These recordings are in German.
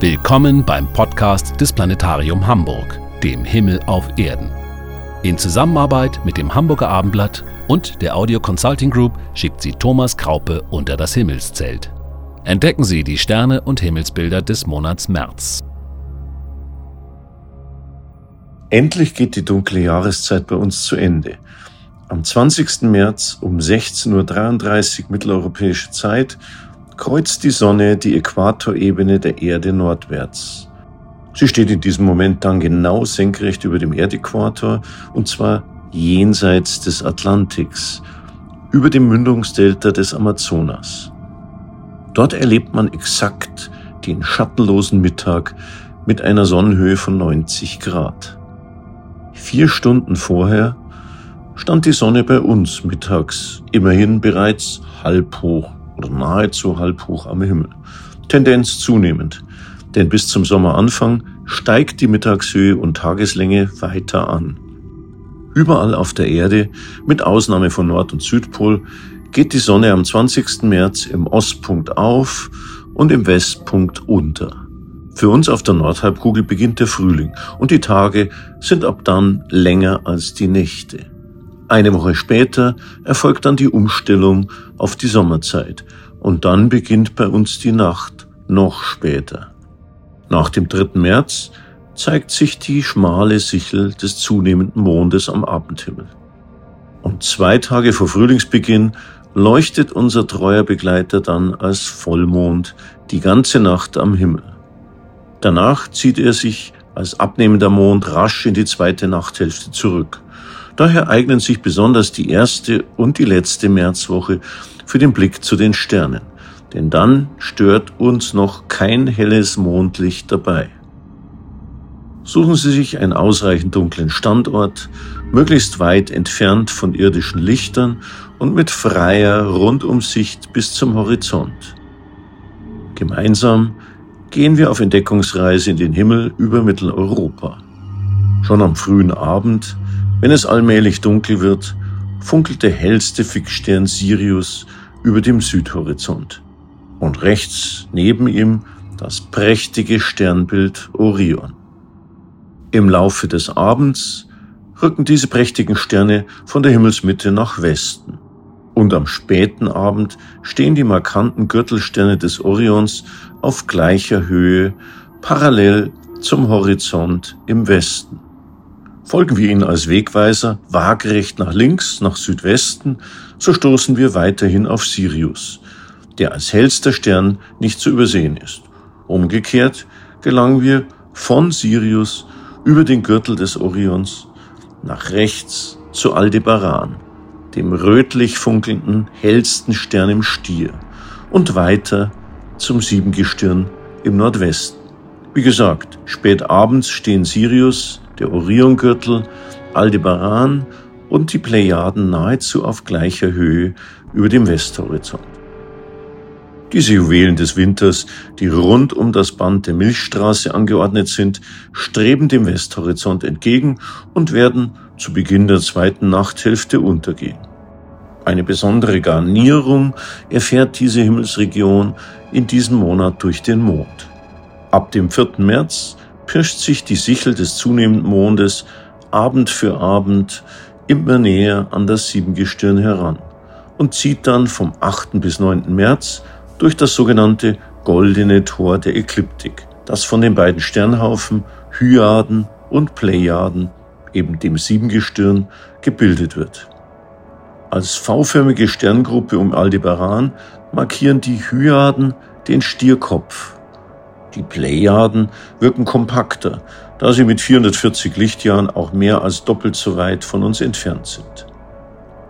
Willkommen beim Podcast des Planetarium Hamburg, dem Himmel auf Erden. In Zusammenarbeit mit dem Hamburger Abendblatt und der Audio Consulting Group schickt sie Thomas Kraupe unter das Himmelszelt. Entdecken Sie die Sterne und Himmelsbilder des Monats März. Endlich geht die dunkle Jahreszeit bei uns zu Ende. Am 20. März um 16.33 Uhr mitteleuropäische Zeit kreuzt die Sonne die Äquatorebene der Erde nordwärts. Sie steht in diesem Moment dann genau senkrecht über dem Erdäquator und zwar jenseits des Atlantiks, über dem Mündungsdelta des Amazonas. Dort erlebt man exakt den schattenlosen Mittag mit einer Sonnenhöhe von 90 Grad. Vier Stunden vorher stand die Sonne bei uns mittags immerhin bereits halb hoch oder nahezu halb hoch am Himmel. Tendenz zunehmend, denn bis zum Sommeranfang steigt die Mittagshöhe und Tageslänge weiter an. Überall auf der Erde, mit Ausnahme von Nord- und Südpol, geht die Sonne am 20. März im Ostpunkt auf und im Westpunkt unter. Für uns auf der Nordhalbkugel beginnt der Frühling und die Tage sind ab dann länger als die Nächte. Eine Woche später erfolgt dann die Umstellung auf die Sommerzeit und dann beginnt bei uns die Nacht noch später. Nach dem 3. März zeigt sich die schmale Sichel des zunehmenden Mondes am Abendhimmel. Und zwei Tage vor Frühlingsbeginn leuchtet unser treuer Begleiter dann als Vollmond die ganze Nacht am Himmel. Danach zieht er sich als abnehmender Mond rasch in die zweite Nachthälfte zurück Daher eignen sich besonders die erste und die letzte Märzwoche für den Blick zu den Sternen, denn dann stört uns noch kein helles Mondlicht dabei. Suchen Sie sich einen ausreichend dunklen Standort, möglichst weit entfernt von irdischen Lichtern und mit freier Rundumsicht bis zum Horizont. Gemeinsam gehen wir auf Entdeckungsreise in den Himmel über Mitteleuropa. Schon am frühen Abend wenn es allmählich dunkel wird, funkelt der hellste Fixstern Sirius über dem Südhorizont und rechts neben ihm das prächtige Sternbild Orion. Im Laufe des Abends rücken diese prächtigen Sterne von der Himmelsmitte nach Westen. Und am späten Abend stehen die markanten Gürtelsterne des Orions auf gleicher Höhe parallel zum Horizont im Westen. Folgen wir ihnen als Wegweiser waagerecht nach links, nach Südwesten, so stoßen wir weiterhin auf Sirius, der als hellster Stern nicht zu übersehen ist. Umgekehrt gelangen wir von Sirius über den Gürtel des Orions nach rechts zu Aldebaran, dem rötlich funkelnden, hellsten Stern im Stier, und weiter zum Siebengestirn im Nordwesten. Wie gesagt, spät abends stehen Sirius, der Oriongürtel, Aldebaran und die Plejaden nahezu auf gleicher Höhe über dem Westhorizont. Diese Juwelen des Winters, die rund um das Band der Milchstraße angeordnet sind, streben dem Westhorizont entgegen und werden zu Beginn der zweiten Nachthälfte untergehen. Eine besondere Garnierung erfährt diese Himmelsregion in diesem Monat durch den Mond. Ab dem 4. März pirscht sich die Sichel des zunehmenden Mondes Abend für Abend immer näher an das Siebengestirn heran und zieht dann vom 8. bis 9. März durch das sogenannte goldene Tor der Ekliptik, das von den beiden Sternhaufen Hyaden und Plejaden, eben dem Siebengestirn, gebildet wird. Als V-förmige Sterngruppe um Aldebaran markieren die Hyaden den Stierkopf die Plejaden wirken kompakter, da sie mit 440 Lichtjahren auch mehr als doppelt so weit von uns entfernt sind.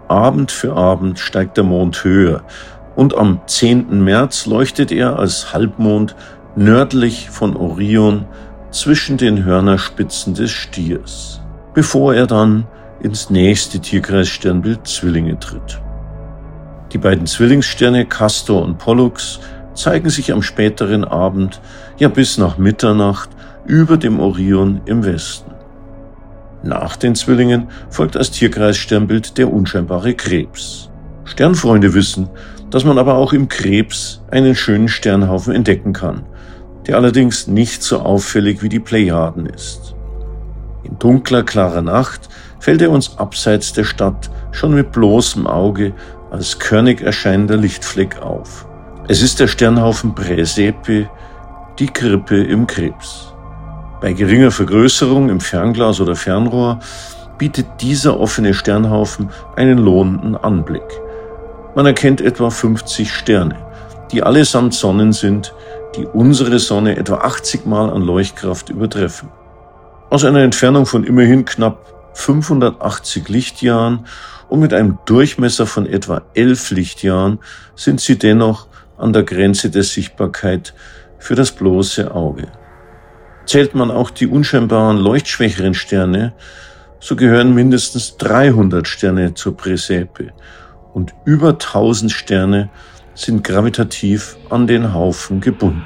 Abend für Abend steigt der Mond höher und am 10. März leuchtet er als Halbmond nördlich von Orion zwischen den Hörnerspitzen des Stiers, bevor er dann ins nächste Tierkreissternbild Zwillinge tritt. Die beiden Zwillingssterne Castor und Pollux zeigen sich am späteren Abend, ja bis nach Mitternacht, über dem Orion im Westen. Nach den Zwillingen folgt als Tierkreissternbild der unscheinbare Krebs. Sternfreunde wissen, dass man aber auch im Krebs einen schönen Sternhaufen entdecken kann, der allerdings nicht so auffällig wie die Plejaden ist. In dunkler, klarer Nacht fällt er uns abseits der Stadt schon mit bloßem Auge als körnig erscheinender Lichtfleck auf. Es ist der Sternhaufen Praesepe, die Krippe im Krebs. Bei geringer Vergrößerung im Fernglas oder Fernrohr bietet dieser offene Sternhaufen einen lohnenden Anblick. Man erkennt etwa 50 Sterne, die allesamt Sonnen sind, die unsere Sonne etwa 80 Mal an Leuchtkraft übertreffen. Aus einer Entfernung von immerhin knapp 580 Lichtjahren und mit einem Durchmesser von etwa 11 Lichtjahren sind sie dennoch an der Grenze der Sichtbarkeit für das bloße Auge. Zählt man auch die unscheinbaren leuchtschwächeren Sterne, so gehören mindestens 300 Sterne zur Präsepe und über 1000 Sterne sind gravitativ an den Haufen gebunden.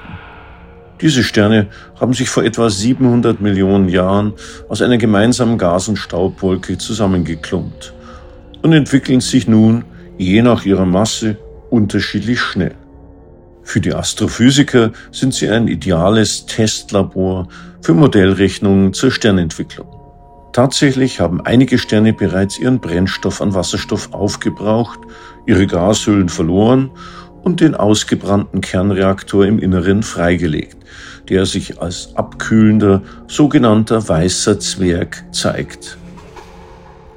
Diese Sterne haben sich vor etwa 700 Millionen Jahren aus einer gemeinsamen Gas- und Staubwolke zusammengeklumpt und entwickeln sich nun je nach ihrer Masse unterschiedlich schnell. Für die Astrophysiker sind sie ein ideales Testlabor für Modellrechnungen zur Sternentwicklung. Tatsächlich haben einige Sterne bereits ihren Brennstoff an Wasserstoff aufgebraucht, ihre Gashüllen verloren und den ausgebrannten Kernreaktor im Inneren freigelegt, der sich als abkühlender sogenannter weißer Zwerg zeigt.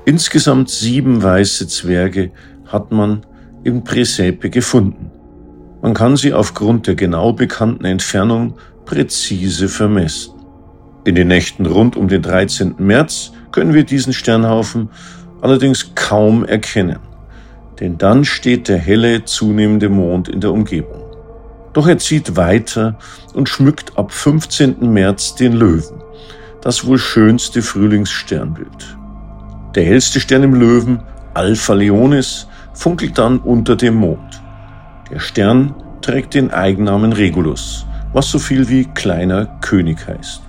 Insgesamt sieben weiße Zwerge hat man im Presepe gefunden. Man kann sie aufgrund der genau bekannten Entfernung präzise vermessen. In den Nächten rund um den 13. März können wir diesen Sternhaufen allerdings kaum erkennen, denn dann steht der helle, zunehmende Mond in der Umgebung. Doch er zieht weiter und schmückt ab 15. März den Löwen, das wohl schönste Frühlingssternbild. Der hellste Stern im Löwen, Alpha Leonis, funkelt dann unter dem Mond. Der Stern trägt den Eigennamen Regulus, was so viel wie kleiner König heißt.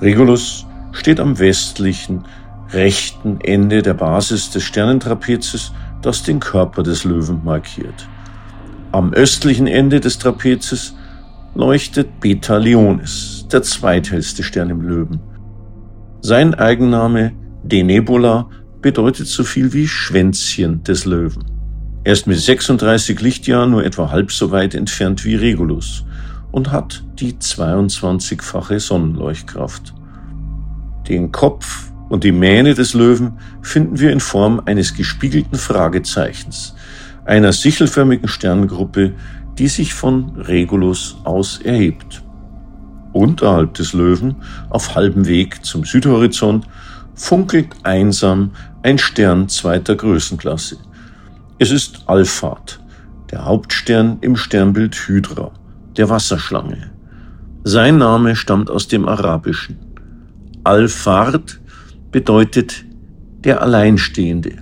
Regulus steht am westlichen, rechten Ende der Basis des Sternentrapezes, das den Körper des Löwen markiert. Am östlichen Ende des Trapezes leuchtet Beta Leonis, der zweithellste Stern im Löwen. Sein Eigenname Denebola bedeutet so viel wie Schwänzchen des Löwen. Er ist mit 36 Lichtjahren nur etwa halb so weit entfernt wie Regulus und hat die 22-fache Sonnenleuchtkraft. Den Kopf und die Mähne des Löwen finden wir in Form eines gespiegelten Fragezeichens, einer sichelförmigen Sternengruppe, die sich von Regulus aus erhebt. Unterhalb des Löwen, auf halbem Weg zum Südhorizont, funkelt einsam ein Stern zweiter Größenklasse. Es ist Alphard, der Hauptstern im Sternbild Hydra, der Wasserschlange. Sein Name stammt aus dem Arabischen. Alphard bedeutet der Alleinstehende.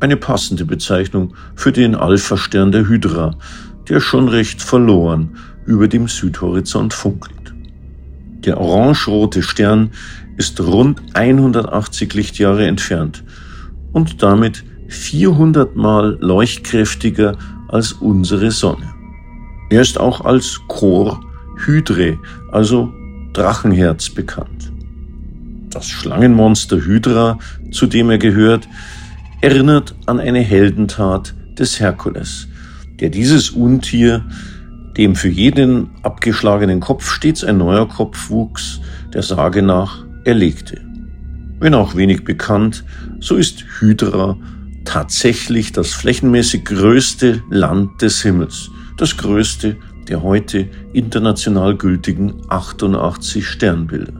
Eine passende Bezeichnung für den Alpha-Stern der Hydra, der schon recht verloren über dem Südhorizont funkelt. Der orange-rote Stern ist rund 180 Lichtjahre entfernt und damit 400 Mal leuchtkräftiger als unsere Sonne. Er ist auch als Chor Hydre, also Drachenherz bekannt. Das Schlangenmonster Hydra, zu dem er gehört, erinnert an eine Heldentat des Herkules, der dieses Untier, dem für jeden abgeschlagenen Kopf stets ein neuer Kopf wuchs, der Sage nach erlegte. Wenn auch wenig bekannt, so ist Hydra tatsächlich das flächenmäßig größte Land des Himmels, das größte der heute international gültigen 88 Sternbilder.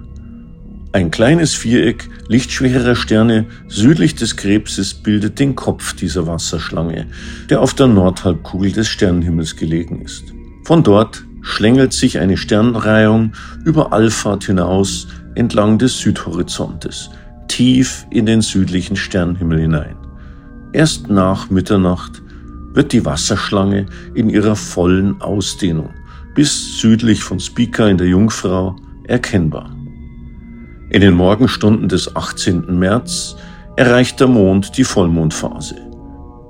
Ein kleines Viereck lichtschwererer Sterne südlich des Krebses bildet den Kopf dieser Wasserschlange, der auf der Nordhalbkugel des Sternenhimmels gelegen ist. Von dort schlängelt sich eine Sternreihung über Alphard hinaus entlang des Südhorizontes, tief in den südlichen Sternenhimmel hinein. Erst nach Mitternacht wird die Wasserschlange in ihrer vollen Ausdehnung bis südlich von Spika in der Jungfrau erkennbar. In den Morgenstunden des 18. März erreicht der Mond die Vollmondphase.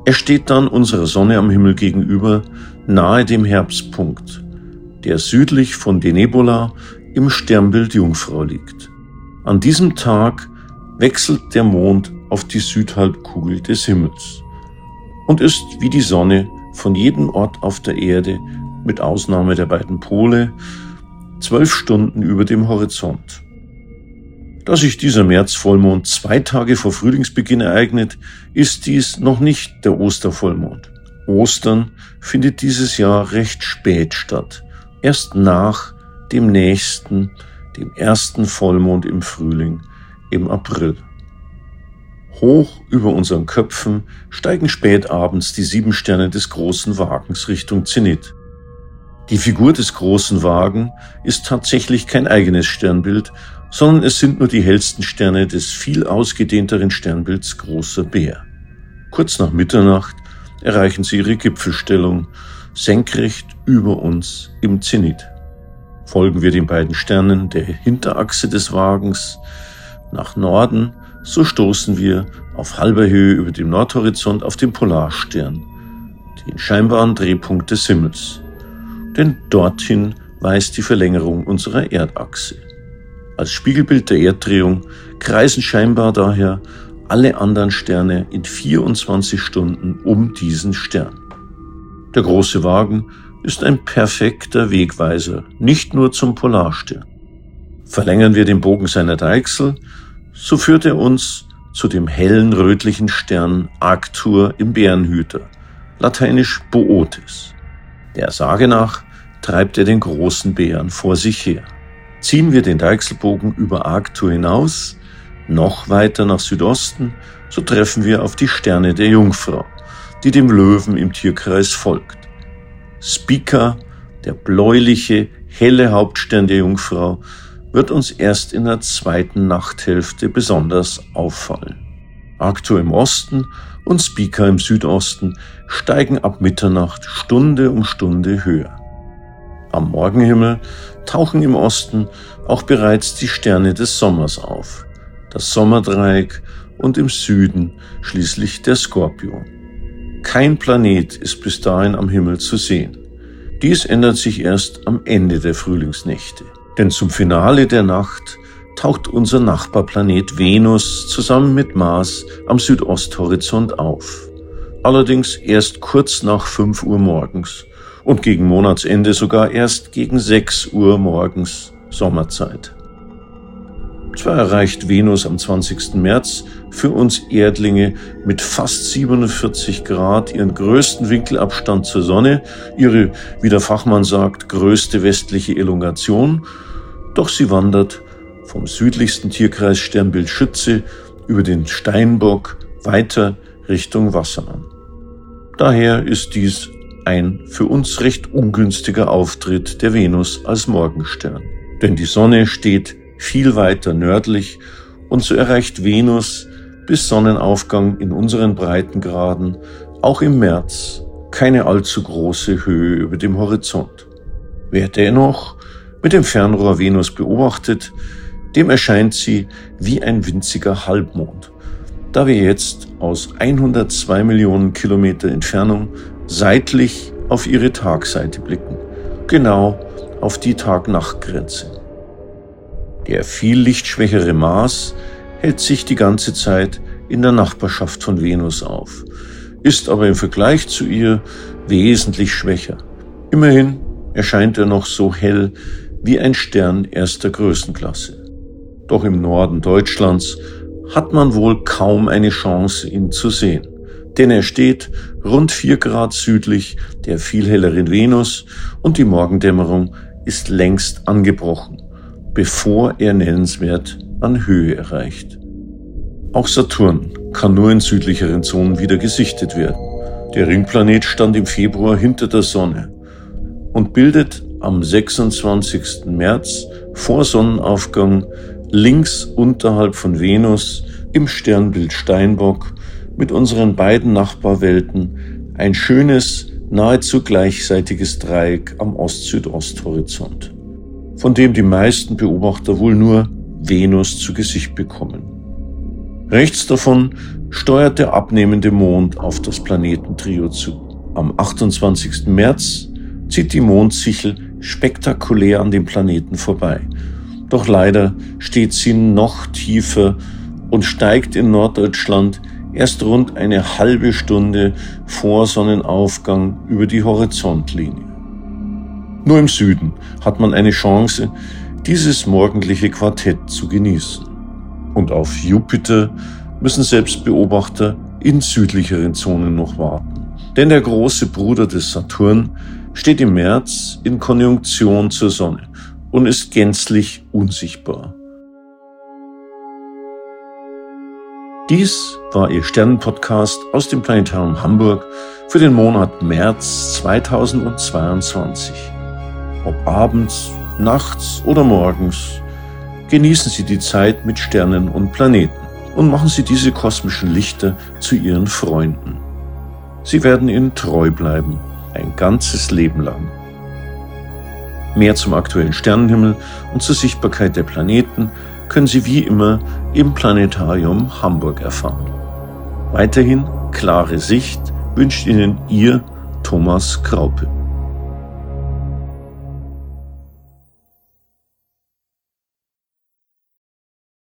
Er steht dann unserer Sonne am Himmel gegenüber, nahe dem Herbstpunkt. der südlich von Denebola im Sternbild Jungfrau liegt. An diesem Tag wechselt der Mond auf die Südhalbkugel des Himmels und ist wie die Sonne von jedem Ort auf der Erde, mit Ausnahme der beiden Pole, zwölf Stunden über dem Horizont. Da sich dieser Märzvollmond zwei Tage vor Frühlingsbeginn ereignet, ist dies noch nicht der Ostervollmond. Ostern findet dieses Jahr recht spät statt, erst nach dem nächsten, dem ersten Vollmond im Frühling, im April. Hoch über unseren Köpfen steigen spät abends die sieben Sterne des großen Wagens Richtung Zenit. Die Figur des großen Wagen ist tatsächlich kein eigenes Sternbild, sondern es sind nur die hellsten Sterne des viel ausgedehnteren Sternbilds Großer Bär. Kurz nach Mitternacht erreichen sie ihre Gipfelstellung senkrecht über uns im Zenit. Folgen wir den beiden Sternen der Hinterachse des Wagens nach Norden, so stoßen wir auf halber Höhe über dem Nordhorizont auf den Polarstern, den scheinbaren Drehpunkt des Himmels. Denn dorthin weist die Verlängerung unserer Erdachse. Als Spiegelbild der Erddrehung kreisen scheinbar daher alle anderen Sterne in 24 Stunden um diesen Stern. Der große Wagen ist ein perfekter Wegweiser, nicht nur zum Polarstern. Verlängern wir den Bogen seiner Deichsel, so führt er uns zu dem hellen rötlichen Stern Arctur im Bärenhüter, lateinisch Bootes. Der Sage nach treibt er den großen Bären vor sich her. Ziehen wir den Deichselbogen über Arctur hinaus, noch weiter nach Südosten, so treffen wir auf die Sterne der Jungfrau, die dem Löwen im Tierkreis folgt. Spica, der bläuliche, helle Hauptstern der Jungfrau, wird uns erst in der zweiten Nachthälfte besonders auffallen. Arctur im Osten und Spica im Südosten steigen ab Mitternacht Stunde um Stunde höher. Am Morgenhimmel tauchen im Osten auch bereits die Sterne des Sommers auf, das Sommerdreieck und im Süden schließlich der Skorpion. Kein Planet ist bis dahin am Himmel zu sehen. Dies ändert sich erst am Ende der Frühlingsnächte. Denn zum Finale der Nacht taucht unser Nachbarplanet Venus zusammen mit Mars am Südosthorizont auf. Allerdings erst kurz nach 5 Uhr morgens und gegen Monatsende sogar erst gegen 6 Uhr morgens Sommerzeit. Zwar erreicht Venus am 20. März für uns Erdlinge mit fast 47 Grad ihren größten Winkelabstand zur Sonne, ihre, wie der Fachmann sagt, größte westliche Elongation, doch sie wandert vom südlichsten Tierkreis Sternbild Schütze über den Steinbock weiter Richtung Wassermann. Daher ist dies ein für uns recht ungünstiger Auftritt der Venus als Morgenstern. Denn die Sonne steht viel weiter nördlich und so erreicht Venus bis Sonnenaufgang in unseren Breitengraden auch im März keine allzu große Höhe über dem Horizont. Wer dennoch mit dem Fernrohr Venus beobachtet, dem erscheint sie wie ein winziger Halbmond, da wir jetzt aus 102 Millionen Kilometer Entfernung seitlich auf ihre Tagseite blicken, genau auf die Tag-Nacht-Grenze. Der viel lichtschwächere Mars hält sich die ganze Zeit in der Nachbarschaft von Venus auf, ist aber im Vergleich zu ihr wesentlich schwächer. Immerhin erscheint er noch so hell wie ein Stern erster Größenklasse. Doch im Norden Deutschlands hat man wohl kaum eine Chance, ihn zu sehen denn er steht rund vier Grad südlich der viel helleren Venus und die Morgendämmerung ist längst angebrochen, bevor er nennenswert an Höhe erreicht. Auch Saturn kann nur in südlicheren Zonen wieder gesichtet werden. Der Ringplanet stand im Februar hinter der Sonne und bildet am 26. März vor Sonnenaufgang links unterhalb von Venus im Sternbild Steinbock mit unseren beiden Nachbarwelten ein schönes, nahezu gleichseitiges Dreieck am Ost-Südost-Horizont, von dem die meisten Beobachter wohl nur Venus zu Gesicht bekommen. Rechts davon steuert der abnehmende Mond auf das Planetentrio zu. Am 28. März zieht die Mondsichel spektakulär an dem Planeten vorbei. Doch leider steht sie noch tiefer und steigt in Norddeutschland erst rund eine halbe Stunde vor Sonnenaufgang über die Horizontlinie. Nur im Süden hat man eine Chance, dieses morgendliche Quartett zu genießen. Und auf Jupiter müssen selbst Beobachter in südlicheren Zonen noch warten. Denn der große Bruder des Saturn steht im März in Konjunktion zur Sonne und ist gänzlich unsichtbar. Dies war Ihr Sternenpodcast aus dem Planetarium Hamburg für den Monat März 2022. Ob abends, nachts oder morgens, genießen Sie die Zeit mit Sternen und Planeten und machen Sie diese kosmischen Lichter zu Ihren Freunden. Sie werden Ihnen treu bleiben, ein ganzes Leben lang. Mehr zum aktuellen Sternenhimmel und zur Sichtbarkeit der Planeten können Sie wie immer im Planetarium Hamburg erfahren. Weiterhin klare Sicht wünscht Ihnen Ihr Thomas Kraupe.